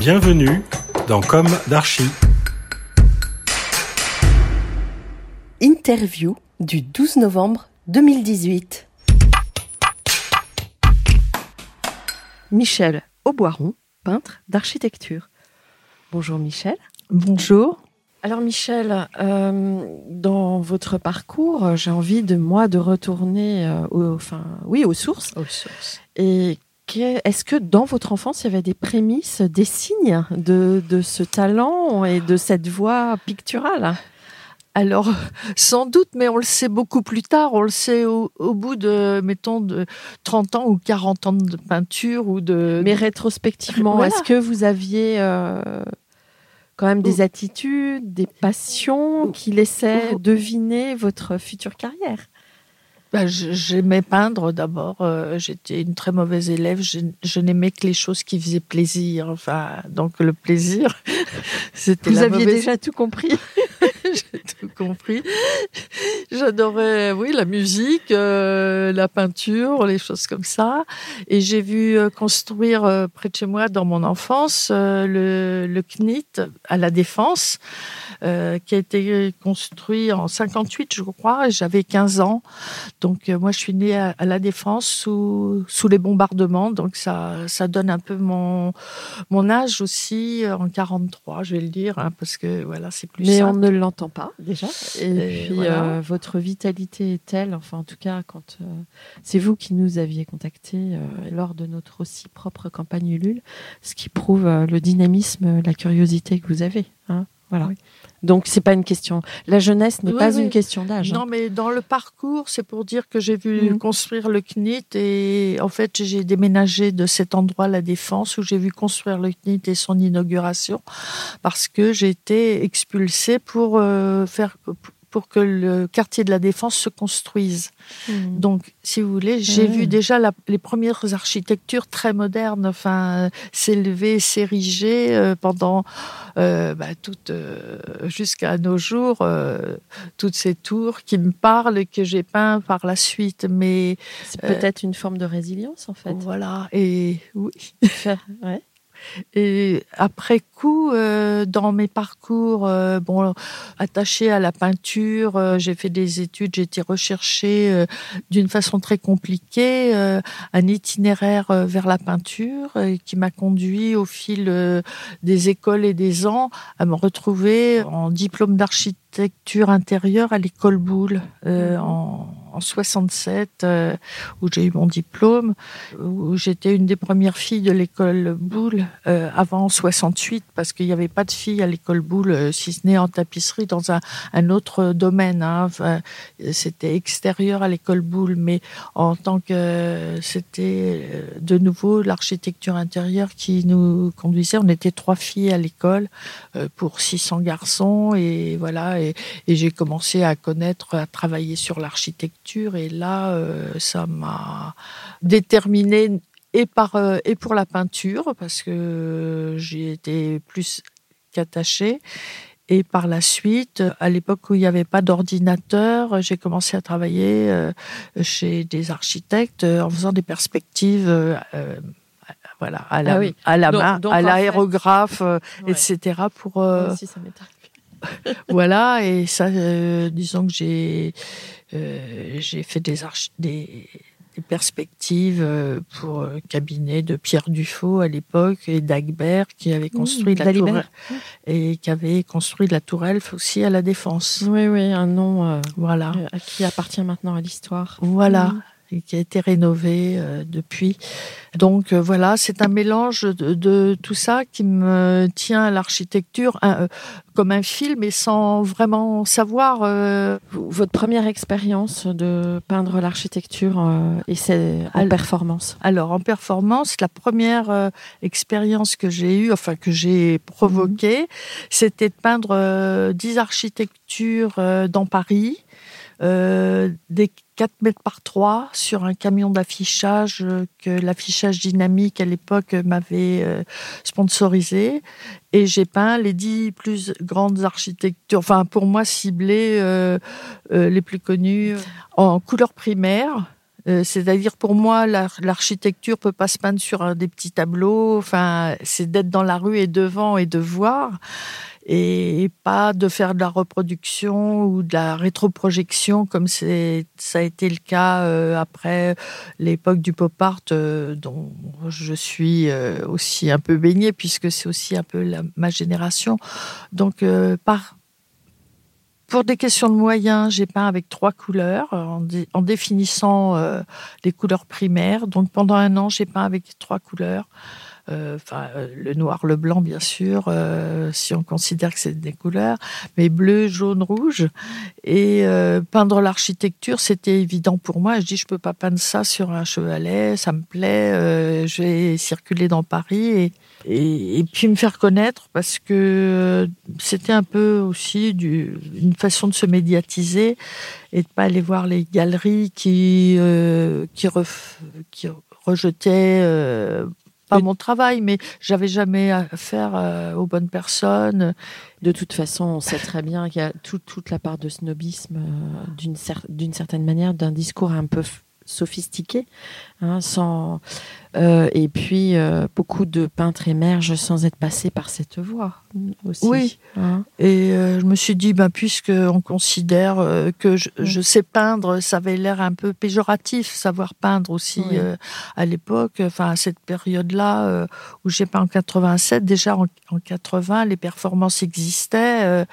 Bienvenue dans Comme d'Archie. Interview du 12 novembre 2018. Michel Auboiron, peintre d'architecture. Bonjour Michel. Bonjour. Alors Michel, euh, dans votre parcours, j'ai envie de moi de retourner euh, aux, enfin, oui, aux sources. Aux sources. Et est-ce que dans votre enfance, il y avait des prémices, des signes de, de ce talent et de cette voix picturale? Alors, sans doute, mais on le sait beaucoup plus tard. On le sait au, bout de, mettons, de 30 ans ou 40 ans de peinture ou de. Mais rétrospectivement, est-ce que vous aviez euh, quand même des attitudes, des passions qui laissaient deviner votre future carrière? Bah, J'aimais peindre d'abord. Euh, j'étais une très mauvaise élève. Je, je n'aimais que les choses qui faisaient plaisir. Enfin, donc le plaisir, c'était. Vous aviez déjà tout compris. J'ai tout compris. J'adorais, oui, la musique, euh, la peinture, les choses comme ça. Et j'ai vu euh, construire euh, près de chez moi, dans mon enfance, le, le CNIT à la Défense. Qui a été construit en 58, je crois. J'avais 15 ans. Donc, moi, je suis née à, la Défense sous, sous les bombardements. Donc, ça, ça donne un peu mon, mon âge aussi en 43, je vais le dire, hein, parce que voilà, c'est plus Mais on ne l'entend pas, déjà. Et, puis, votre vitalité est telle, enfin, en tout cas, quand c'est vous qui nous aviez contacté lors de notre aussi propre campagne Ulule, ce qui prouve le dynamisme, la curiosité que vous avez. Hein voilà. Oui. Donc c'est pas une question. La jeunesse n'est pas une question d'âge. Hein. Non, mais dans le parcours, c'est pour dire que j'ai vu mhm. construire le CNIT et en fait j'ai déménagé de cet endroit la Défense où j'ai vu construire le CNIT et son inauguration parce que j'ai été expulsée pour euh, faire pour que le quartier de la Défense se construise. Hmm. Donc, si vous voulez, j'ai vu déjà les premières architectures très modernes, enfin, s'élever, s'ériger euh, pendant euh, bah, euh, jusqu'à nos jours, toutes ces tours qui me parlent et que j'ai peint par la suite. Mais c'est peut-être une forme de résilience, en fait. Voilà. Et oui. ouais. Et après coup, euh, dans mes parcours, euh, bon, attachés à la peinture, euh, j'ai fait des études, j'ai été rechercher d'une façon très compliquée un itinéraire vers la peinture qui m'a conduit au fil des écoles et des ans à me retrouver en diplôme d'architecture intérieure à l'école Boulle mmh. en en 67 euh, où j'ai eu mon diplôme, où j'étais une des premières filles de l'école Boulle euh, avant 68 parce qu'il n'y avait pas de filles à l'école Boulle euh, si ce n'est en tapisserie dans un, autre domaine. Hein. c'était extérieur à l'école Boulle, mais en tant que c'était de nouveau l'architecture intérieure qui nous conduisait. On était trois filles à l'école pour 600 garçons et voilà et j'ai commencé à connaître, à travailler sur l'architecture et là, euh, ça m'a déterminé et, par, euh, et pour la peinture, parce que j'y étais plus qu'attachée. Et par la suite, à l'époque où il n'y avait pas d'ordinateur, j'ai commencé à travailler euh, chez des architectes en faisant des perspectives voilà, à la, ah à la main, à l'aérographe, etc. pour. Moi aussi, ça m'est arrivé. voilà, et ça, disons que j'ai j'ai fait des, des, des perspectives pour le cabinet de Pierre Dufaux à l'époque et d'Agbert qui avait construit la tour et qui avait construit la tour Elf aussi à la Défense. Oui, oui, un nom voilà. qui appartient maintenant à l'histoire. Voilà. Mmh et qui a été rénové euh, depuis. Donc euh, voilà, c'est un mélange de, tout ça qui me tient à l'architecture euh, comme un film et sans vraiment savoir. Votre première expérience de peindre l'architecture et c'est en performance. Alors en performance, la première expérience que j'ai eue, enfin que j'ai provoquée, mhm. c'était de peindre dix architectures dans Paris. Des 4 mètres par 3 sur un camion d'affichage euh, que l'affichage dynamique à l'époque m'avait euh, sponsorisé. Et j'ai peint les 10 plus grandes architectures, enfin pour moi ciblées, euh, les plus connues, en couleur primaire. C'est-à-dire pour moi, l'architecture peut pas se peindre sur des petits tableaux. Enfin, c'est d'être dans la rue et devant et de voir et pas de faire de la reproduction ou de la rétroprojection comme ça a été le cas euh, après l'époque du pop art euh, dont je suis euh, aussi un peu baignée puisque c'est aussi un peu ma génération donc pour des questions de moyens, j'ai peint avec trois couleurs en, en définissant les couleurs primaires. Donc pendant un an, j'ai peint avec trois couleurs. Euh, enfin euh, le noir, le blanc bien sûr, euh, si on considère que c'est des couleurs, mais bleu, jaune, rouge. Et peindre l'architecture, c'était évident pour moi. Je dis, je peux pas peindre ça sur un chevalet, ça me plaît. je vais circuler dans Paris et, et, puis me faire connaître parce que c'était un peu aussi une façon de se médiatiser et de pas aller voir les galeries qui qui, qui rejetaient pas mon travail, mais j'avais jamais affaire euh, aux bonnes personnes. De toute façon, on sait très bien qu'il y a toute la part de snobisme, euh, d'une d'une certaine manière, d'un discours un peu sophistiqué, hein, sans euh, et puis, euh, beaucoup de peintres émergent sans être passés par cette voie aussi. Oui. Hein. et euh, je me suis dit, ben, puisqu'on considère que je, sais peindre, ça avait l'air un peu péjoratif, savoir peindre aussi à l'époque, enfin à cette période-là où j'ai peint en 87. Déjà en, 80, les performances existaient,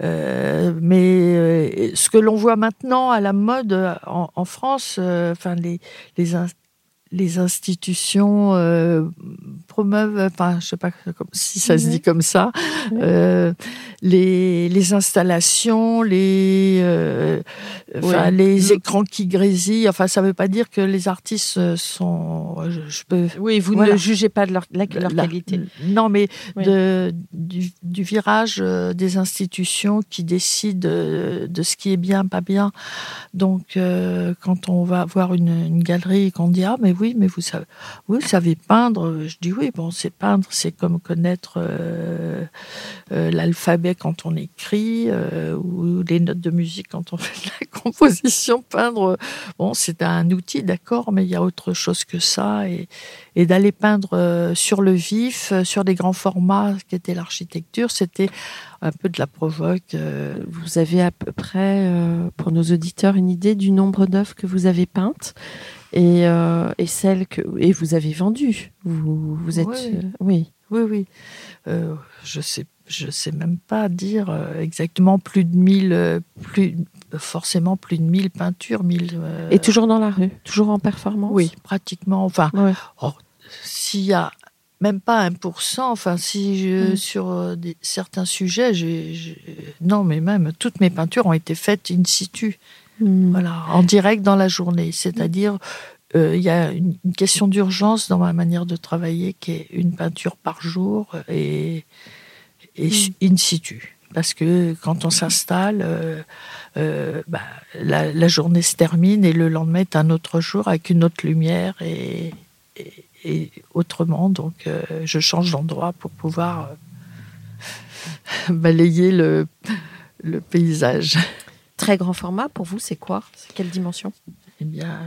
mais ce que l'on voit maintenant à la mode en, France, enfin les les les institutions euh, promeuvent, enfin, je sais pas si ça se dit comme ça, euh, les, les, installations, les, euh, les écrans qui grésillent. Enfin, ça ne veut pas dire que les artistes sont. Je, peux. Oui, vous ne jugez pas de leur, leur qualité. Non, mais de, du, du, virage des institutions qui décident de ce qui est bien, pas bien. Donc, quand on va voir une, une galerie et qu'on dit ah mais oui oui, mais vous savez, vous savez peindre. Je dis oui, bon, c'est peindre, c'est comme connaître euh, euh, l'alphabet quand on écrit euh, ou les notes de musique quand on fait de la composition. Peindre, bon, c'est un outil, d'accord, mais il y a autre chose que ça. Et, et d'aller peindre sur le vif, sur des grands formats, qui était l'architecture, c'était un peu de la provoque. Vous avez à peu près, pour nos auditeurs, une idée du nombre d'œuvres que vous avez peintes? Et, euh, et celle que et vous avez vendue. Vous, vous êtes oui euh, oui oui, oui. Euh, je sais je sais même pas dire euh, exactement plus de 1000 plus forcément plus de 1000 peintures 1000 et toujours dans la rue toujours en performance oui pratiquement enfin oh, s'il y a même pas 1%, enfin si je, mm. sur des, certains sujets, j'ai, non mais même toutes mes peintures ont été faites in situ. Hmm. Voilà, en direct dans la journée. C'est-à-dire, euh, il y a une, question d'urgence dans ma manière de travailler qui est une peinture par jour et, et hmm. in situ. Parce que quand on s'installe, euh, euh, bah, la, journée se termine et le lendemain est un autre jour avec une autre lumière et, et, autrement. Donc, je change d'endroit pour pouvoir balayer le, le paysage. Très grand format, pour vous, c'est quoi? C'est quelle dimension? Eh bien,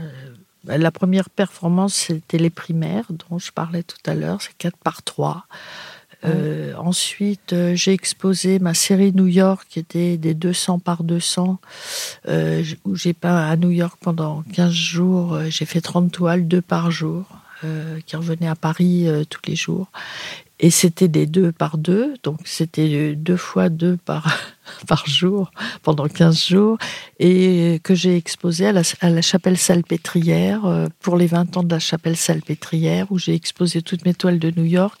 euh, la première performance, c'était les primaires, dont je parlais tout à l'heure, c'est 4 par 3. Euh, ensuite, euh, j'ai exposé ma série New York, qui était des 200 par 200, euh, où j'ai peint à New York pendant 15 jours. J'ai fait 30 toiles, deux par jour, qui revenaient à Paris tous les jours. Et c'était des deux par deux, donc c'était deux fois deux par, par jour pendant 15 jours, et que j'ai exposé à la, à la, chapelle salpêtrière euh, pour les 20 ans de la chapelle salpêtrière, où j'ai exposé toutes mes toiles de New York.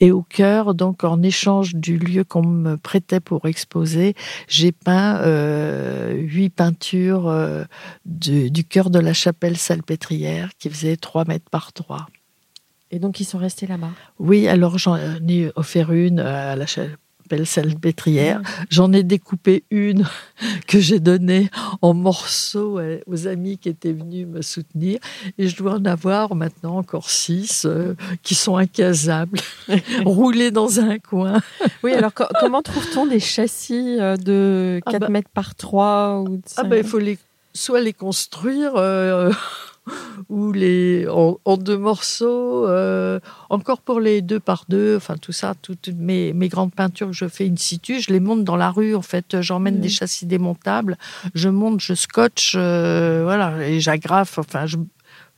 Et au cœur, donc en échange du lieu qu'on me prêtait pour exposer, j'ai peint euh, huit peintures euh, du, du cœur de la chapelle salpêtrière qui faisait 3 mètres par 3. Et donc, ils sont restés là-bas Oui, alors j'en ai offert une à la chapelle salpêtrière. J'en ai découpé une que j'ai donnée en morceaux aux amis qui étaient venus me soutenir. Et je dois en avoir maintenant encore six euh, qui sont incasables, roulés dans un coin. Oui, alors comment trouve-t-on des châssis euh, de 4 ah bah mètres par 3 ou Ah ben, il faut les, soit les construire... Euh, ou les en, deux morceaux, euh, encore pour les deux par deux, enfin tout ça, toutes mes, mes, grandes peintures que je fais in situ, je les monte dans la rue en fait, j'emmène des châssis démontables, je monte, je scotche, euh, voilà, et j'agrafe, enfin je,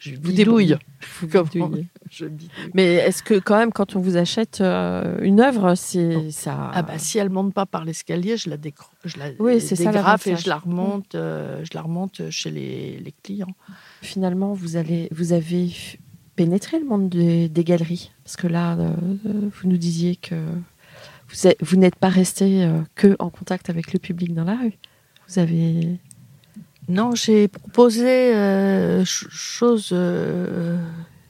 je bidouille. je Mais est-ce que quand même, quand on vous achète euh, une œuvre, c'est ça Ah bah si elle monte pas par l'escalier, je la, la oui, dégrafe et je la remonte, je la remonte chez les, les clients. Finalement, vous, allez, vous avez pénétré le monde des, galeries Parce que là, euh, vous nous disiez que vous, vous n'êtes pas resté euh, que en contact avec le public dans la rue. Vous avez. Non, j'ai proposé euh, chose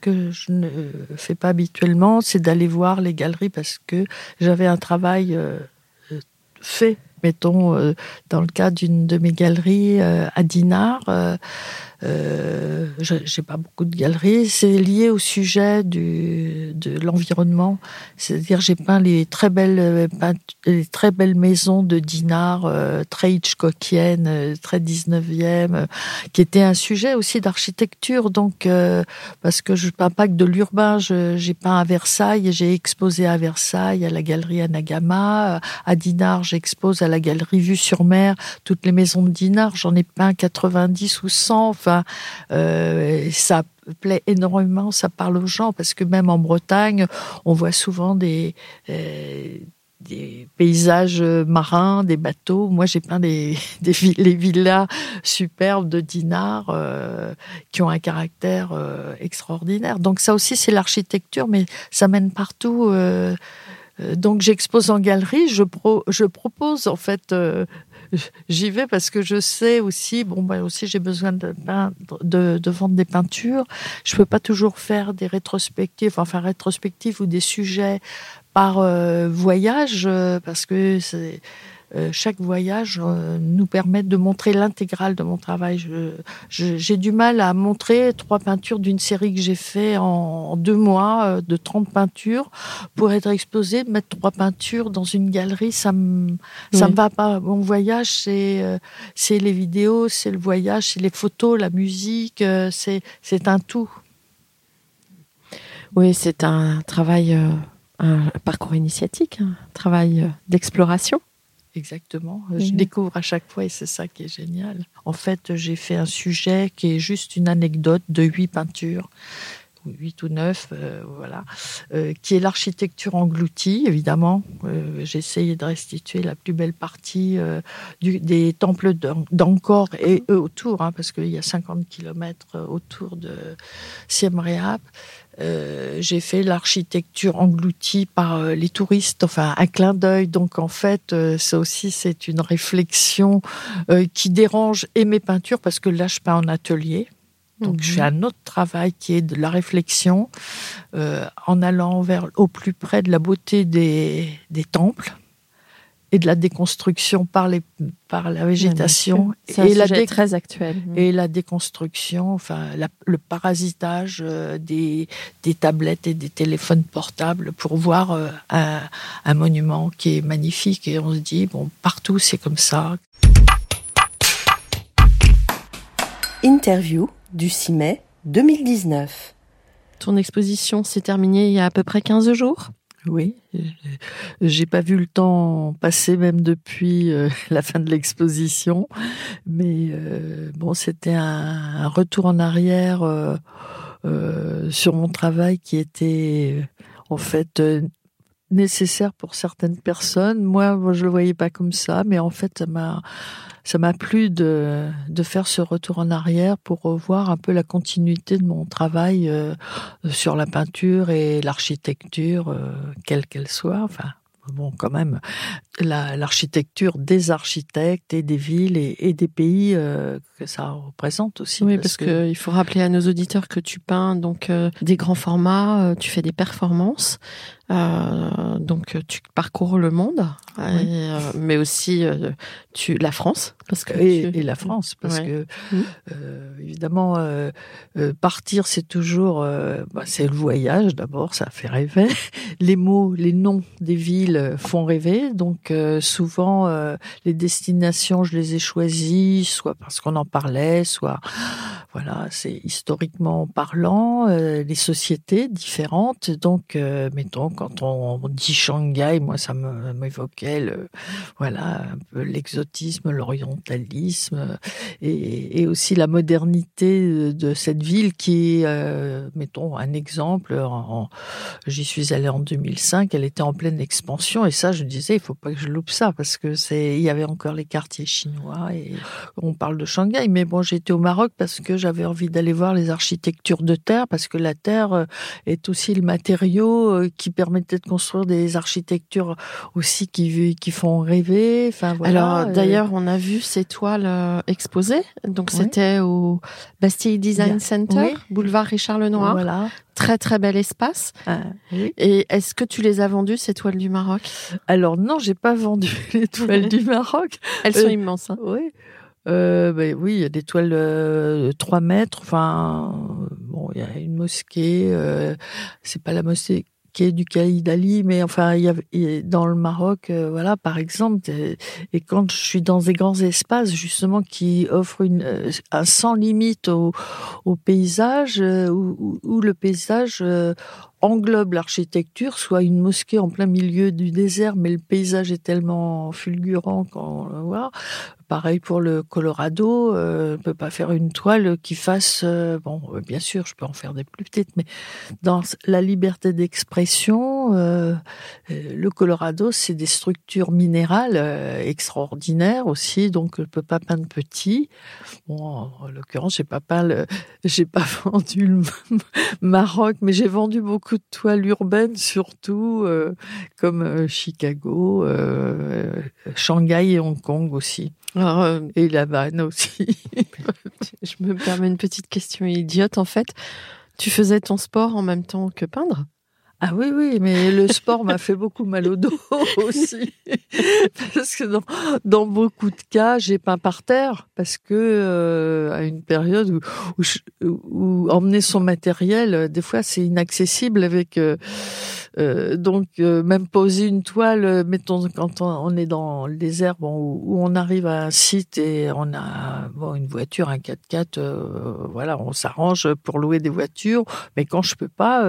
que je ne fais pas habituellement, c'est d'aller voir les galeries parce que j'avais un travail fait, mettons, dans le cas d'une de mes galeries à Dinard euh, j'ai pas beaucoup de galeries. C'est lié au sujet du, de l'environnement. C'est-à-dire, j'ai peint les très belles, les très belles maisons de Dinard, euh, très Hitchcockiennes, euh, très 19e, euh, qui était un sujet aussi d'architecture. Donc, parce que je peins pas que de l'urbain, j'ai peint à Versailles, j'ai exposé à Versailles, à la galerie Anagama. À Dinard, j'expose à la galerie Vue sur Mer toutes les maisons de Dinard. J'en ai peint 90 ou 100. Enfin, euh, ça plaît énormément, ça parle aux gens, parce que même en Bretagne, on voit souvent des, euh, paysages marins, des bateaux. Moi, j'ai peint des, les villas superbes de Dinard euh, qui ont un caractère extraordinaire. Donc ça aussi, c'est l'architecture, mais ça mène partout. donc j'expose en galerie, je propose en fait j'y vais parce que je sais aussi, bon, bah aussi j'ai besoin de, de, vendre des peintures. Je peux pas toujours faire des rétrospectives, enfin rétrospectives ou des sujets par euh, voyage euh, parce que c'est chaque voyage euh, nous permet de montrer l'intégrale de mon travail. J'ai du mal à montrer trois peintures d'une série que j'ai fait en, deux mois euh, de 30 peintures pour être exposé, mettre trois peintures dans une galerie, ça me ça me va pas. Mon voyage, c'est c'est les vidéos, c'est le voyage, c'est les photos, la musique, c'est c'est un tout. Oui, c'est un travail, un parcours initiatique, un travail d'exploration. Exactement. Je découvre à chaque fois et c'est ça qui est génial. En fait, j'ai fait un sujet qui est juste une anecdote de huit peintures huit ou neuf, euh, voilà, euh, qui est l'architecture engloutie, évidemment. Euh, j'ai essayé de restituer la plus belle partie du, des temples d'Angkor et eux autour, hein, parce qu'il y a 50 kilomètres autour de Siem Reap. J'ai fait l'architecture engloutie par les touristes, enfin un clin d'œil. Donc en fait, ça aussi c'est une réflexion qui dérange et mes peintures parce que là je peins en atelier. Donc, fais mhm. un autre travail qui est de la réflexion, euh, en allant vers au plus près de la beauté des, des temples et de la déconstruction par, les, par la végétation. et la très actuel. Et la déconstruction, enfin, le parasitage euh, des, des tablettes et des téléphones portables pour voir euh, un, un monument qui est magnifique. Et on se dit, bon, partout c'est comme ça. Interview du 6 mai 2019. Ton exposition s'est terminée il y a à peu près 15 jours Oui, j'ai pas vu le temps passer même depuis euh, la fin de l'exposition, mais euh, bon, c'était un, retour en arrière euh, sur mon travail qui était en fait nécessaire pour certaines personnes. Moi, je le voyais pas comme ça, mais en fait, ça m'a ça m'a plu de, de faire ce retour en arrière pour revoir un peu la continuité de mon travail euh, sur la peinture et l'architecture, euh, quelle qu'elle soit. Enfin, bon, quand même, l'architecture des architectes et des villes et, des pays euh, que ça représente aussi. Oui, parce, qu'il il faut rappeler à nos auditeurs que tu peins donc des grands formats, tu fais des performances. Euh, donc tu parcours le monde, euh, mais aussi euh, tu la France parce que et, la France parce que mmh. évidemment partir c'est toujours bah, c'est le voyage d'abord ça fait rêver. Les mots les noms des villes font rêver. Donc souvent les destinations je les ai choisies soit parce qu'on en parlait soit voilà c'est historiquement parlant les sociétés différentes. Donc mettons quand on dit Shanghai, moi ça m'évoquait voilà un peu l'exotisme, l'orientalisme et, et, aussi la modernité de cette ville qui, euh, mettons un exemple, j'y suis allée en 2005, elle était en pleine expansion et ça je disais il faut pas que je loupe ça parce que c'est il y avait encore les quartiers chinois et on parle de Shanghai, mais bon j'étais au Maroc parce que j'avais envie d'aller voir les architectures de terre parce que la terre euh, est aussi le matériau euh, qui permet permettait de construire des architectures aussi qui, qui font rêver. Enfin, voilà. Alors d'ailleurs, on a vu ces toiles euh, exposées. Donc c'était au Bastille Design Center, boulevard Richard Lenoir. Voilà. Très très bel espace. Ah, Et est-ce que tu les as vendues ces toiles du Maroc? Alors non, j'ai pas vendu les toiles du Maroc. Elles sont euh, immenses. Hein. Oui. Euh, ben oui, il y a des toiles de 3 mètres. Enfin, bon, il y a une mosquée. Euh, c'est pas la mosquée qui est du Khalid mais enfin, il y a, dans le Maroc, euh, voilà, par exemple, et, quand je suis dans des grands espaces, justement, qui offrent une, euh, un sans limite au, au paysage, euh, où, où, le paysage englobe l'architecture, soit une mosquée en plein milieu du désert, mais le paysage est tellement fulgurant qu'on le voit. Pareil pour le Colorado, euh, on peut pas faire une toile qui fasse, euh, bon, euh, bien sûr, je peux en faire des plus petites, mais dans la liberté d'expression, euh, le Colorado, c'est des structures minérales extraordinaires aussi, donc je peux pas peindre petit. Bon, en l'occurrence, j'ai pas peint j'ai pas vendu le Maroc, mais j'ai vendu beaucoup de toiles urbaines, surtout comme Chicago, Shanghai et Hong Kong aussi. Euh, et la vanne aussi. Je me permets une petite question idiote en fait. Tu faisais ton sport en même temps que peindre? Ah oui, oui, mais le sport m'a fait beaucoup mal au dos aussi. parce que dans, beaucoup de cas, j'ai peint par terre parce que euh, à une période où, où, emmener son matériel, euh, des fois, c'est inaccessible avec... Euh, euh, donc euh, même poser une toile, euh, mettons quand on, est dans le désert, bon, où, on arrive à un site et on a bon, une voiture, un 4x4, voilà, on s'arrange pour louer des voitures. Mais quand je peux pas,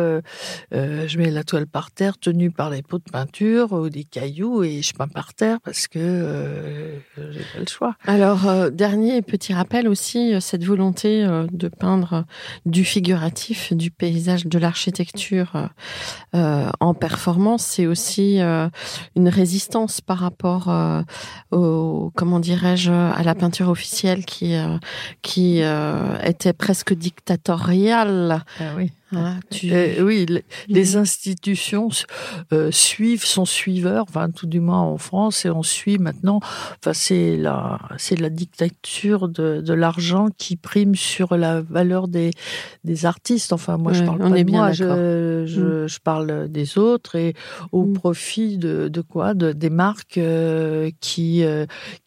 je mets la toile par terre, tenue par les pots de peinture ou des cailloux et je peins par terre parce que j'ai pas le choix. Alors dernier petit rappel aussi, cette volonté de peindre du figuratif, du paysage, de l'architecture en performance, c'est aussi euh, une résistance par rapport euh, au, comment dirais-je, à la peinture officielle qui euh, qui était presque dictatoriale. Ah oui. Ah, euh, oui, les, institutions euh, suivent, son suiveur, enfin tout du moins en France, et on suit maintenant. Enfin, c'est la, c'est la dictature de, de l'argent qui prime sur la valeur des, des artistes. Enfin, moi, je parle pas de moi, je, je, je, parle des autres et au mm. profit de, de quoi, de, des marques euh, qui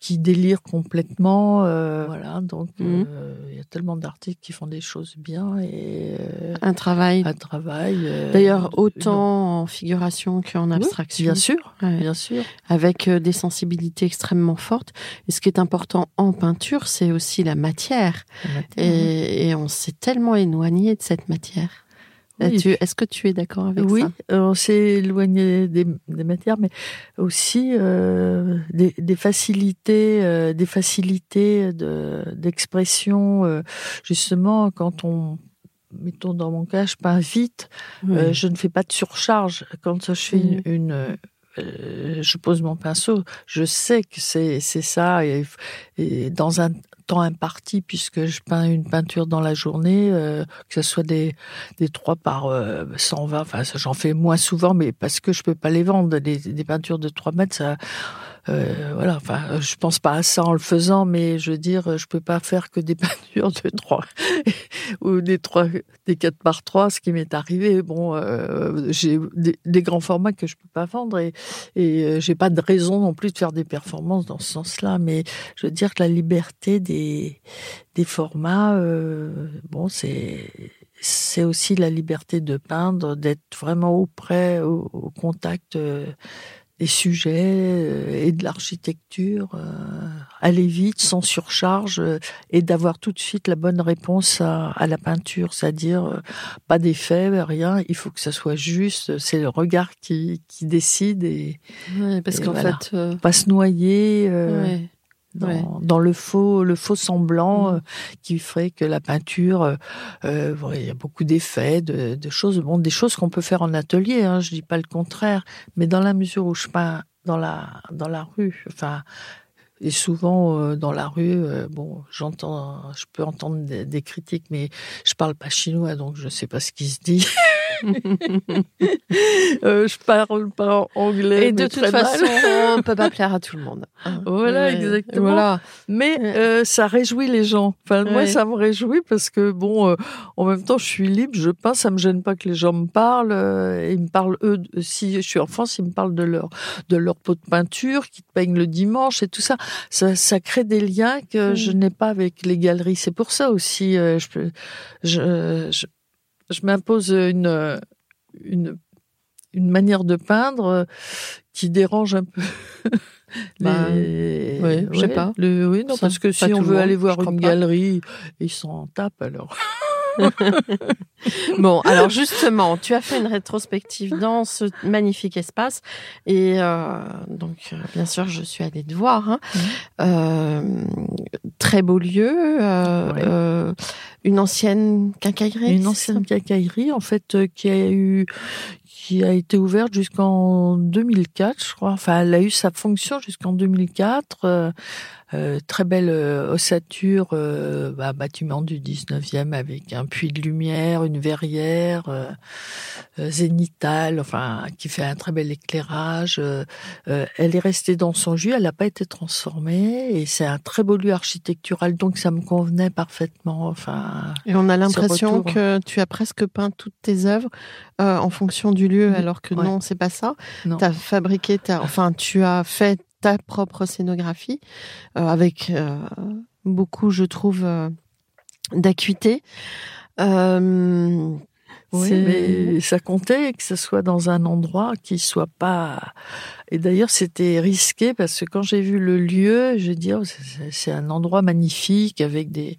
qui délirent complètement. voilà, donc mm. il y a tellement d'artistes qui font des choses bien et un travail travail. travail. Euh, D'ailleurs, autant en figuration qu'en abstraction. bien sûr, bien sûr. Avec euh, des sensibilités extrêmement fortes. Et ce qui est important en peinture, c'est aussi la matière. et, on s'est tellement éloigné de cette matière. Est-ce que tu es d'accord avec oui, ça? Oui, on s'est éloigné des, matières, mais aussi euh, des, facilités, des facilités d'expression. justement, quand on mettons dans mon cas, je peins vite, je ne fais pas de surcharge. Quand je fais une, je pose mon pinceau, je sais que c'est ça. Et, et, dans un temps imparti puisque je peins une peinture dans la journée, euh, que ce soit des, des 3 par 120, euh, enfin j'en fais moins souvent, mais parce que je peux pas les vendre. Des, des peintures de 3 mètres, ça, euh, voilà, enfin, je pense pas à ça en le faisant, mais je veux dire, je peux pas faire que des peintures de 3 ou des 3, des 4 par 3, ce qui m'est arrivé. Bon, euh, j'ai des, grands formats que je peux pas vendre et, et euh, j'ai pas de raison non plus de faire des performances dans ce sens-là, mais je veux dire que la liberté des, des formats, euh, bon, c'est c'est aussi la liberté de peindre, d'être vraiment auprès, au, au contact euh, sujets euh, et de l'architecture, euh, aller vite, sans surcharge, euh, et d'avoir tout de suite la bonne réponse à, la peinture, c'est-à-dire pas d'effet, rien, il faut que ça soit juste, c'est le regard qui, qui décide et, parce qu'en fait, pas se noyer dans, le faux, le faux semblant mm. euh, qui ferait que la peinture, euh, euh il y a beaucoup d'effets, de, de, choses, bon, des choses qu'on peut faire en atelier. Hein, je dis pas le contraire, mais dans la mesure où je peins dans la dans la rue, enfin. Et souvent euh, dans la rue, bon, j'entends, je peux entendre des, des, critiques, mais je parle pas chinois, donc je sais pas ce qui se dit. euh, je parle pas anglais. Et de toute façon, on peut pas plaire à tout le monde. Hein. Voilà, exactement. Voilà. Mais euh, ça réjouit les gens. Enfin, moi, ça me réjouit parce que bon, euh, en même temps, je suis libre, je peins, ça me gêne pas que les gens me parlent. Euh, ils me parlent eux. Si je suis en France, ils me parlent de leur de leur pot de peinture qui peignent le dimanche et tout ça. Ça, ça crée des liens que je n'ai pas avec les galeries. C'est pour ça aussi, je, je, je je m'impose une, une, une manière de peindre euh, qui dérange un peu. Bah, oui, je sais pas. oui, non, parce que si on veut aller voir une galerie, ils s'en tapent alors. bon, alors justement, tu as fait une rétrospective dans ce magnifique espace et euh, donc euh, bien sûr je suis allée te voir. Hein. Euh, très beau lieu, une ancienne quincaillerie. Une ancienne quincaillerie en fait qui a eu qui a été ouverte jusqu'en 2004, je crois. Enfin, elle a eu sa fonction jusqu'en 2004. Euh, très belle euh, ossature, euh, bah, bâtiment du 19e avec un puits de lumière, une verrière zénitale, enfin qui fait un très bel éclairage. elle est restée dans son jus, elle n'a pas été transformée et c'est un très beau lieu architectural, donc ça me convenait parfaitement. Enfin, et on a l'impression que tu as presque peint toutes tes œuvres en fonction du lieu, alors que non, c'est pas ça. Tu as fabriqué, as, enfin, tu as fait ta propre scénographie euh, avec euh, beaucoup, je trouve, euh, d'acuité. oui, mais ça comptait que ce soit dans un endroit qui soit pas. Et d'ailleurs, c'était risqué parce que quand j'ai vu le lieu, je dis, oh, c'est un endroit magnifique avec des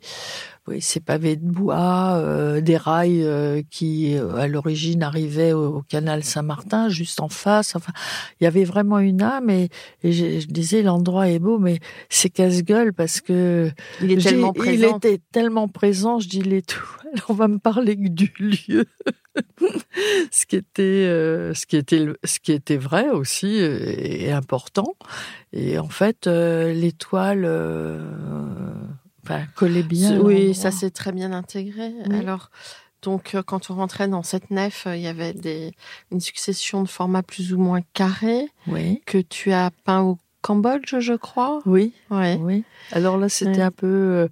oui, ces pavés de bois, euh, des rails euh, qui, euh, à l'origine, arrivaient au, canal Saint-Martin, juste en face. Enfin, il y avait vraiment une âme. Et, je, disais, l'endroit est beau, mais c'est casse-gueule parce que il est tellement présent. Il était tellement présent. Je dis, il est tout. Alors, on va me parler du lieu. ce qui était, ce qui était, ce qui était vrai aussi et, important. Et en fait, l'étoile collait bien. Oui, ça s'est très bien intégré. Alors, donc, euh, quand on rentrait dans cette nef, euh, il y avait des, une succession de formats plus ou moins carrés oui. que tu as peint au Cambodge, je crois. Oui. Oui. Alors là, c'était un peu euh,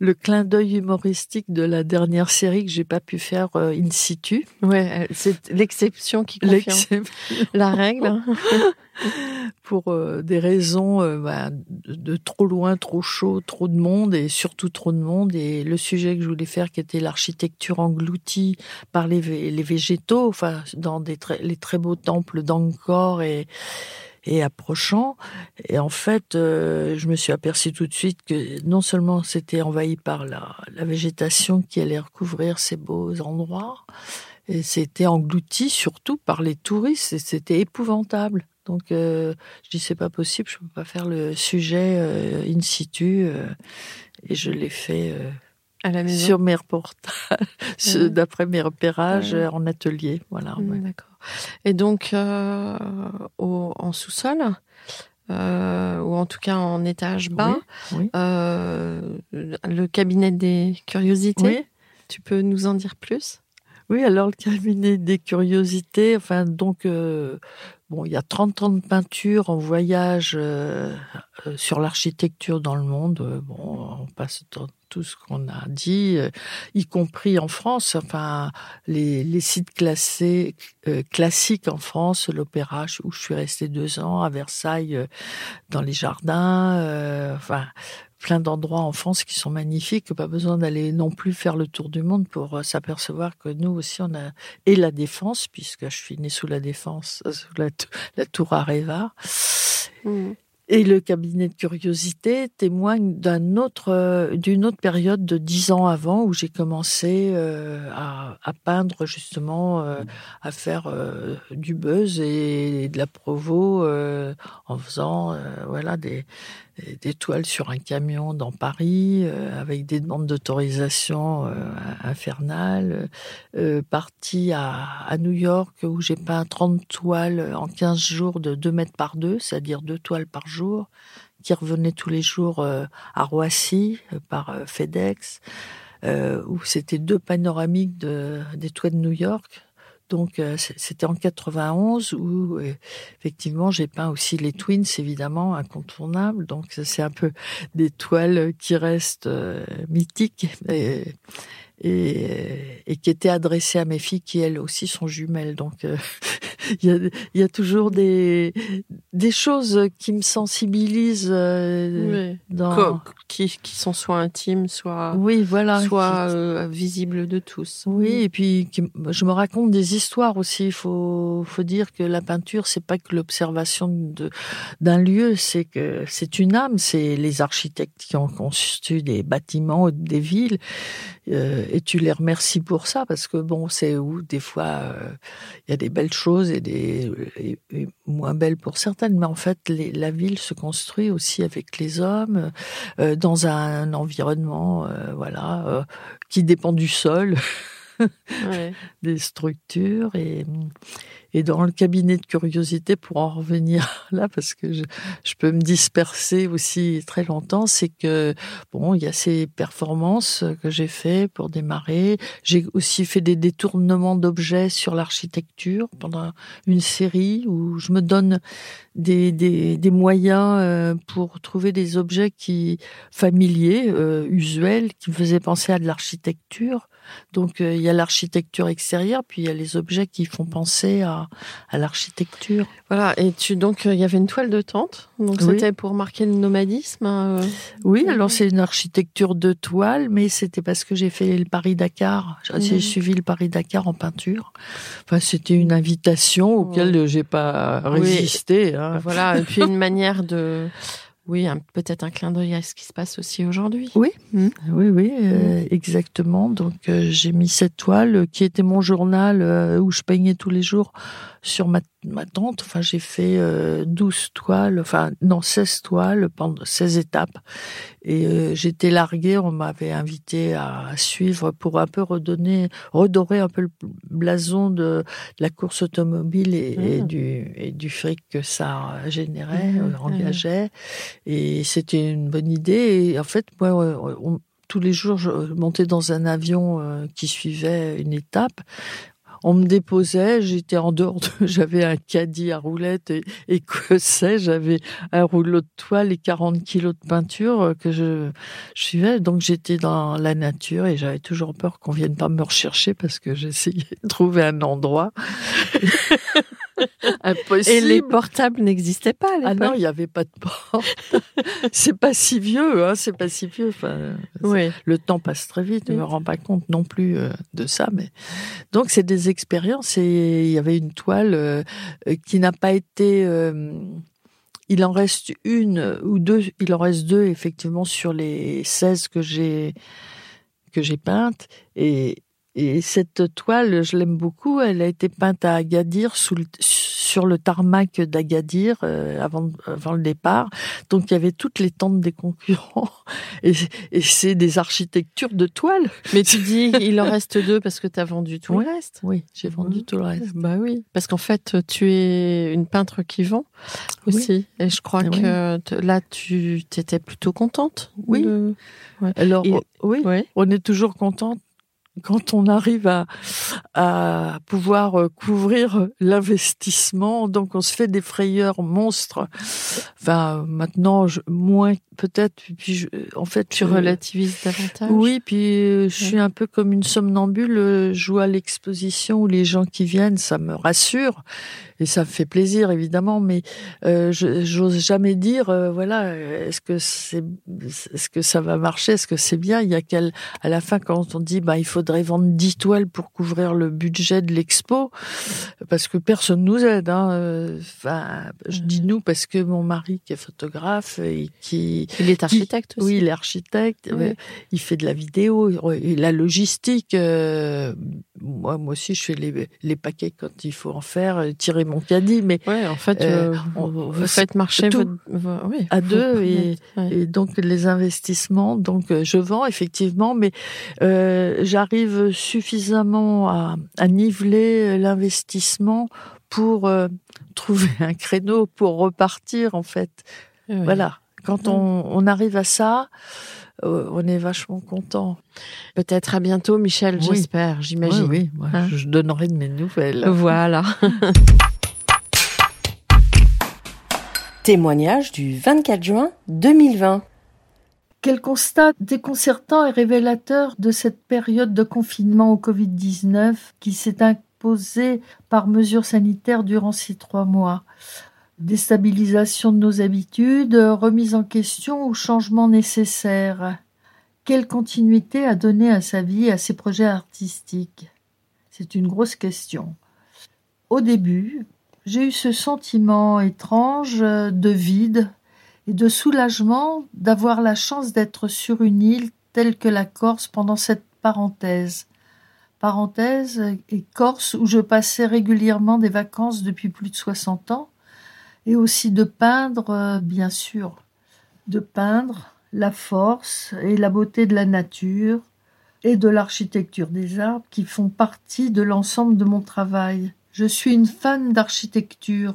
le clin d'œil humoristique de la dernière série que j'ai pas pu faire in situ. Ouais, c'est l'exception qui confirme la règle. Pour euh, des raisons euh, bah, de, trop loin, trop chaud, trop de monde et surtout trop de monde. Et le sujet que je voulais faire, qui était l'architecture engloutie par les, les végétaux, enfin dans des les très beaux temples d'Angkor et et approchant. Et en fait, euh, je me suis aperçu tout de suite que non seulement c'était envahi par la, la végétation qui allait recouvrir ces beaux endroits, et c'était englouti surtout par les touristes et c'était épouvantable. Donc je dis c'est pas possible, je peux pas faire le sujet in situ et je l'ai fait à la maison. sur mes reportages, d'après mes repérages en atelier. Voilà. Mmh, d'accord. Et donc au, en sous-sol, euh, ou en tout cas en étage bas, euh, le cabinet des curiosités. Tu peux nous en dire plus? Oui, alors le cabinet des curiosités, enfin donc euh, bon, il y a 30 ans de peinture en voyage sur l'architecture dans le monde. bon, on passe tout ce qu'on a dit, euh, y compris en France. Enfin, les, sites classés euh, classiques en France, l'Opéra où je suis restée deux ans, à Versailles, euh, dans les jardins. enfin, plein d'endroits en France qui sont magnifiques. Pas besoin d'aller non plus faire le tour du monde pour s'apercevoir que nous aussi on a et la défense puisque je suis née sous la défense, sous la, tour Areva. Mmh. Et le cabinet de curiosité témoigne d'un autre, euh, d'une autre période de dix ans avant où j'ai commencé euh, à, à, peindre justement, euh, à faire du buzz et, de la provo en faisant voilà des, des toiles sur un camion dans Paris euh, avec des demandes d'autorisation euh, infernales. Euh, à, à, New York où j'ai peint 30 toiles en 15 jours de 2 mètres par 2, c'est-à-dire deux toiles par jour, qui revenaient tous les jours à Roissy par FedEx, où c'était deux panoramiques de, des toiles de New York donc euh, c'était en 91 où euh, effectivement j'ai peint aussi les twins évidemment incontournables. Donc c'est un peu des toiles qui restent euh, mythiques et, et, qui étaient adressées à mes filles qui elles aussi sont jumelles. Donc il y a, y a, toujours des, des choses qui me sensibilisent euh, dans... qui, qui sont soit intimes, soit, oui, voilà, soit euh, visibles de tous. Oui, et puis je me raconte des histoires aussi. Il faut, faut dire que la peinture, c'est pas que l'observation d'un lieu, c'est que c'est une âme. C'est les architectes qui ont construit des bâtiments, des villes, euh, et tu les remercies pour ça parce que bon, c'est où des fois il y a des belles choses et des moins belles pour certaines, mais en fait, la ville se construit aussi avec les hommes euh, dans un environnement, euh, voilà, euh, qui dépend du sol, des structures et et dans le cabinet de curiosité, pour en revenir là, parce que je, je peux me disperser aussi très longtemps, c'est que bon, il y a ces performances que j'ai fait pour démarrer. J'ai aussi fait des détournements d'objets sur l'architecture pendant une série où je me donne des, des, des moyens euh, pour trouver des objets qui familiers, euh, usuels, qui me faisaient penser à de l'architecture donc euh, il y a l'architecture extérieure, puis il y a les objets qui font penser à, à l'architecture. Voilà, et tu donc euh, il y avait une toile de tente, donc c'était pour marquer le nomadisme. Euh, oui, alors c'est une architecture de toile, mais c'était parce que j'ai fait le Paris Dakar. J'ai mhm. suivi le Paris Dakar en peinture. Enfin, c'était une invitation auquel j'ai pas résisté. Hein. Voilà, et puis une manière de oui, peut-être un clin d'œil à ce qui se passe aussi aujourd'hui. Oui, hmm. oui, oui, euh, hmm. exactement. Donc euh, j'ai mis cette toile qui était mon journal euh, où je peignais tous les jours sur ma, ma tente. Enfin, j'ai fait 12 toiles, enfin non 16 toiles pendant 16 étapes. Et j'étais larguée, on m'avait invité à suivre pour un peu redonner, redorer un peu le blason de, la course automobile et, hmm. du, et du fric que ça générait, engageait. Et c'était une bonne idée. Et en fait, moi, tous les jours, je montais dans un avion euh, qui suivait une étape. On me déposait, j'étais en dehors, j'avais un caddie à roulettes et, et que sais, j'avais un rouleau de toile et 40 kilos de peinture euh, que je, je suivais. Donc j'étais dans la nature et j'avais toujours peur qu'on vienne pas me rechercher parce que j'essayais de trouver un endroit. Impossible. Et les portables n'existaient pas à l'époque. Ah non, il n'y avait pas de portable. c'est pas si vieux, hein, c'est pas si vieux. Enfin, oui. Le temps passe très vite, je ne me rends pas compte non plus euh, de ça. Mais donc c'est des expériences et il y avait une toile euh, qui n'a pas été. Euh, il en reste une ou deux, il en reste deux effectivement sur les 16 que j'ai que j'ai peintes et Et cette toile, je l'aime beaucoup. Elle a été peinte à Agadir sous le, sur le tarmac d'Agadir euh, avant, avant le départ. Donc il y avait toutes les tentes des concurrents. Et, et c'est des architectures de toile. Mais tu dis il en reste deux parce que tu as vendu tout le reste. Oui, j'ai vendu tout le reste. Bah oui, parce qu'en fait tu es une peintre qui vend aussi. Et je crois que là tu étais plutôt contente. Oui. Alors oui, on est toujours contente quand on arrive à, pouvoir euh, couvrir l'investissement, donc on se fait des frayeurs monstres. Enfin, maintenant, je, moins peut-être. Puis, en fait, tu relativises davantage? Oui, puis euh, je suis un peu comme une somnambule. Euh, je vois l'exposition où les gens qui viennent, ça me rassure et ça me fait plaisir évidemment. Mais euh, j'ose jamais dire, voilà, est-ce que c'est, est-ce que ça va marcher, est-ce que c'est bien? Il y a qu'à à la fin quand on dit, bah il faudrait vendre 10 toiles pour couvrir le budget de l'expo, parce que personne nous aide. Hein. Enfin, je dis nous parce que mon mari qui est photographe et qui il est architecte aussi. Oui, il est architecte. Il fait de la vidéo, la logistique. Euh, moi, moi aussi, je fais les, les, paquets quand il faut en faire, euh, tirer mon caddie. Mais ouais, en fait, euh, on, vous faites marcher tout oui, à deux et, et, donc les investissements. Donc, je vends effectivement, mais j'arrive suffisamment à, à niveler l'investissement pour trouver un créneau pour repartir en fait. Voilà. Quand on, on arrive à ça, euh, on est vachement content. Peut-être à bientôt, Michel, j'espère, j'imagine. Oui, oui hein je donnerai de mes nouvelles. Voilà. Témoignage du 24 juin 2020. Quel constat déconcertant et révélateur de cette période de confinement au Covid-19 qui s'est imposée par mesures sanitaires durant ces trois mois déstabilisation de nos habitudes, remise en question ou changement nécessaire. Quelle continuité à donner à sa vie et à ses projets artistiques? C'est une grosse question. Au début, j'ai eu ce sentiment étrange de vide et de soulagement d'avoir la chance d'être sur une île telle que la Corse pendant cette parenthèse. Parenthèse et Corse où je passais régulièrement des vacances depuis plus de 60 ans et aussi de peindre, euh, bien sûr, de peindre la force et la beauté de la nature et de l'architecture des arbres qui font partie de l'ensemble de mon travail. Je suis une fan d'architecture.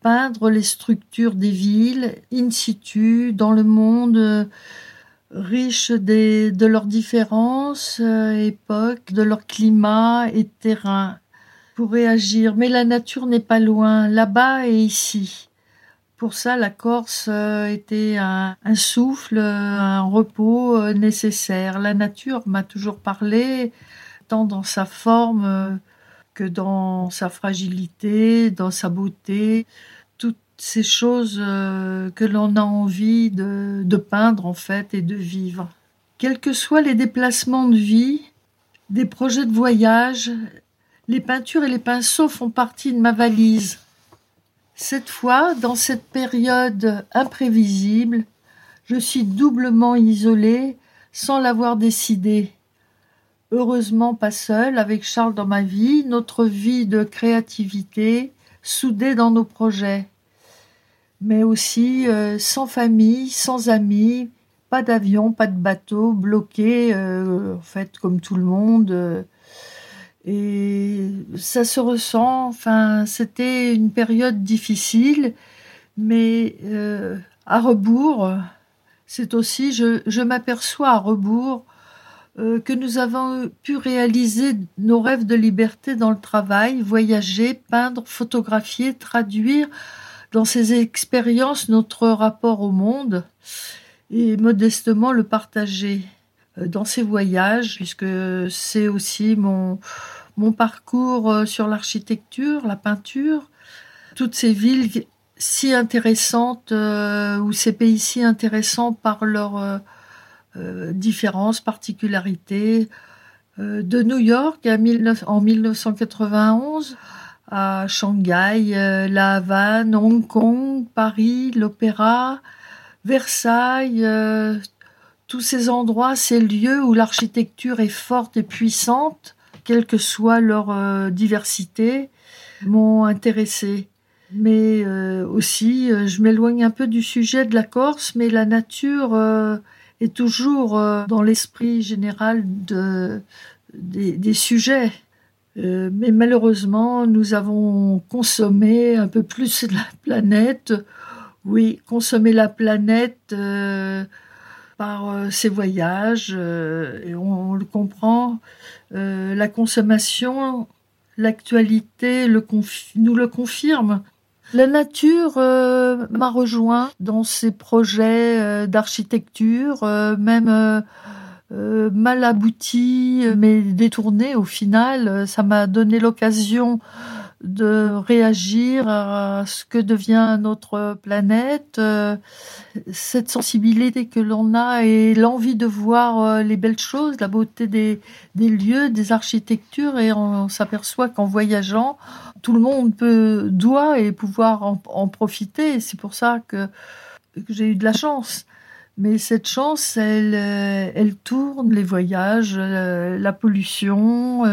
Peindre les structures des villes in situ, dans le monde, euh, riche de leurs différences, euh, époques, de leur climat et terrain réagir. Mais la nature n'est pas loin, là-bas et ici. Pour ça, la Corse euh, était un, souffle, un repos euh, nécessaire. La nature m'a toujours parlé, tant dans sa forme euh, que dans sa fragilité, dans sa beauté, toutes ces choses que l'on a envie de peindre en fait et de vivre. Quels que soient les déplacements de vie, des projets de voyage, les peintures et les pinceaux font partie de ma valise. Cette fois, dans cette période imprévisible, je suis doublement isolée sans l'avoir décidé. Heureusement pas seule, avec Charles dans ma vie, notre vie de créativité, soudée dans nos projets. Mais aussi euh, sans famille, sans amis, pas d'avion, pas de bateau, bloqué, euh, en fait, comme tout le monde. Euh, et ça se ressent, enfin, c'était une période difficile, mais euh, à rebours, c'est aussi, je, je m'aperçois à rebours euh, que nous avons pu réaliser nos rêves de liberté dans le travail, voyager, peindre, photographier, traduire dans ces expériences notre rapport au monde et modestement le partager. Euh, dans ces voyages, puisque c'est aussi mon, mon parcours euh, sur l'architecture, la peinture, toutes ces villes si intéressantes euh, ou ces pays si intéressants par leurs différences, particularités. de New York en 1991 à Shanghai, La Havane, Hong Kong, Paris, l'Opéra, Versailles, tous ces endroits, ces lieux où l'architecture est forte et puissante, quelle que soit leur euh, diversité, m'ont intéressé. Mais euh, aussi, euh, je m'éloigne un peu du sujet de la Corse, mais la nature est toujours dans l'esprit général de, des, sujets. mais malheureusement, nous avons consommé un peu plus la planète. Oui, consommer la planète par euh, ces voyages, euh, et on, le comprend, euh, la consommation, l'actualité nous le confirme. La nature m'a rejoint dans ces projets d'architecture, même mal aboutis, mais détournés au final. Ça m'a donné l'occasion de réagir à ce que devient notre planète, euh, cette sensibilité que l'on a et l'envie de voir euh, les belles choses, la beauté des, lieux, des architectures, et on, s'aperçoit qu'en voyageant, tout le monde peut, doit et pouvoir en, profiter. C'est pour ça que, j'ai eu de la chance. Mais cette chance, elle, euh, elle tourne, les voyages, la pollution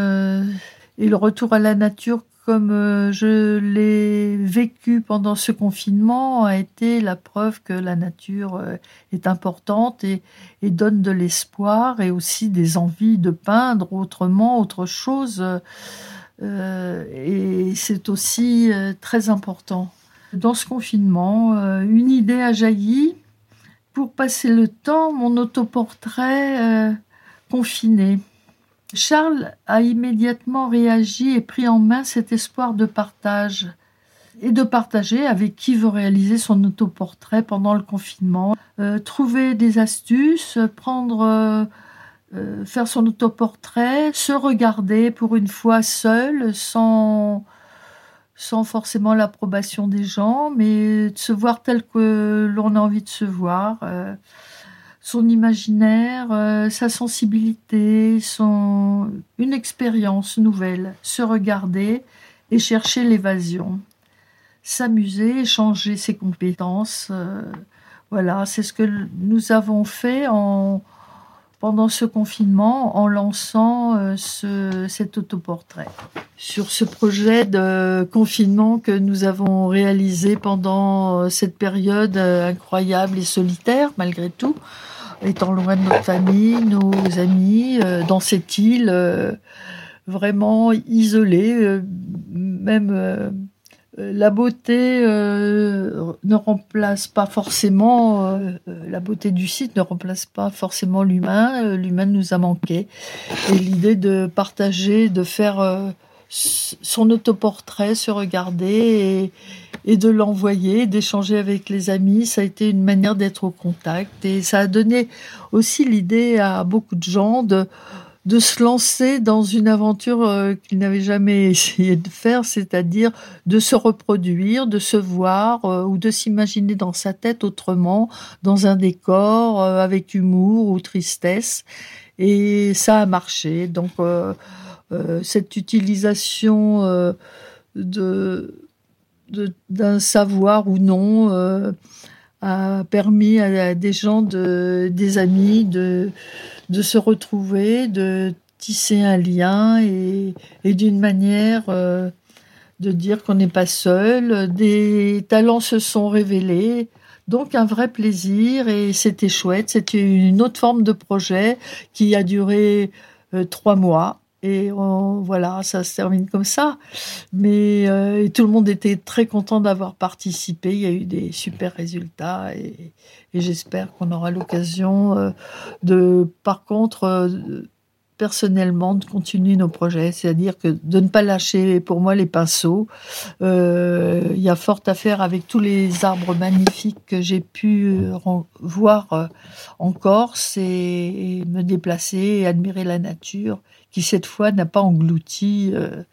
et le retour à la nature comme euh, je l'ai vécu pendant ce confinement, a été la preuve que la nature euh, est importante et, donne de l'espoir et aussi des envies de peindre autrement, autre chose. Euh, et c'est aussi très important. Dans ce confinement, une idée a jailli. Pour passer le temps, mon autoportrait confiné. Charles a immédiatement réagi et pris en main cet espoir de partage et de partager avec qui veut réaliser son autoportrait pendant le confinement, euh, trouver des astuces, prendre, euh, euh, faire son autoportrait, se regarder pour une fois seul, sans, sans forcément l'approbation des gens, mais de se voir tel que l'on a envie de se voir son imaginaire, euh, sa sensibilité, son... une expérience nouvelle, se regarder et chercher l'évasion, s'amuser, échanger ses compétences. Euh, voilà, c'est ce que nous avons fait en, pendant ce confinement en lançant euh, ce, cet autoportrait. Sur ce projet de confinement que nous avons réalisé pendant cette période incroyable et solitaire malgré tout, étant loin de notre famille, nos amis, euh, dans cette île euh, vraiment isolée, euh, même la beauté ne remplace pas forcément la beauté du site ne remplace pas forcément l'humain. l'humain nous a manqué et l'idée de partager, de faire son autoportrait, se regarder de l'envoyer, d'échanger avec les amis. Ça a été une manière d'être au contact et ça a donné aussi l'idée à beaucoup de gens de, de se lancer dans une aventure euh, qu'ils n'avaient jamais essayé de faire, c'est-à-dire de se reproduire, de se voir euh, ou de s'imaginer dans sa tête autrement, dans un décor euh, avec humour ou tristesse. Et ça a marché. Donc euh, cette utilisation de d'un savoir ou non euh, a permis à, des gens, de, des amis, de, se retrouver, de tisser un lien et, et d'une manière de dire qu'on n'est pas seul. Des talents se sont révélés. Donc un vrai plaisir et c'était chouette. C'était une autre forme de projet qui a duré trois mois et voilà, ça se termine comme ça. Mais euh, tout le monde était très content d'avoir participé. Il y a eu des super résultats et, j'espère qu'on aura l'occasion euh, de, par contre, euh, personnellement, de continuer nos projets. C'est-à-dire que de ne pas lâcher, pour moi, les pinceaux. il y a fort à faire avec tous les arbres magnifiques que j'ai pu voir en Corse et me déplacer et admirer la nature qui cette fois n'a pas englouti euh,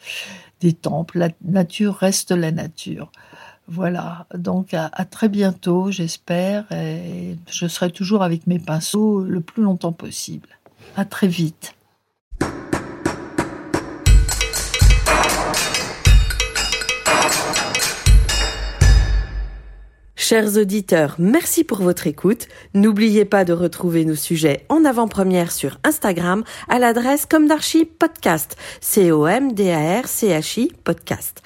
des temples. La nature reste la nature. Voilà, donc à, très bientôt, j'espère, et je serai toujours avec mes pinceaux le plus longtemps possible. À très vite. Chers auditeurs, merci pour votre écoute. N'oubliez pas de retrouver nos sujets en avant-première sur Instagram à l'adresse comme podcast. C-O-M-D-A-R-C-H-I podcast.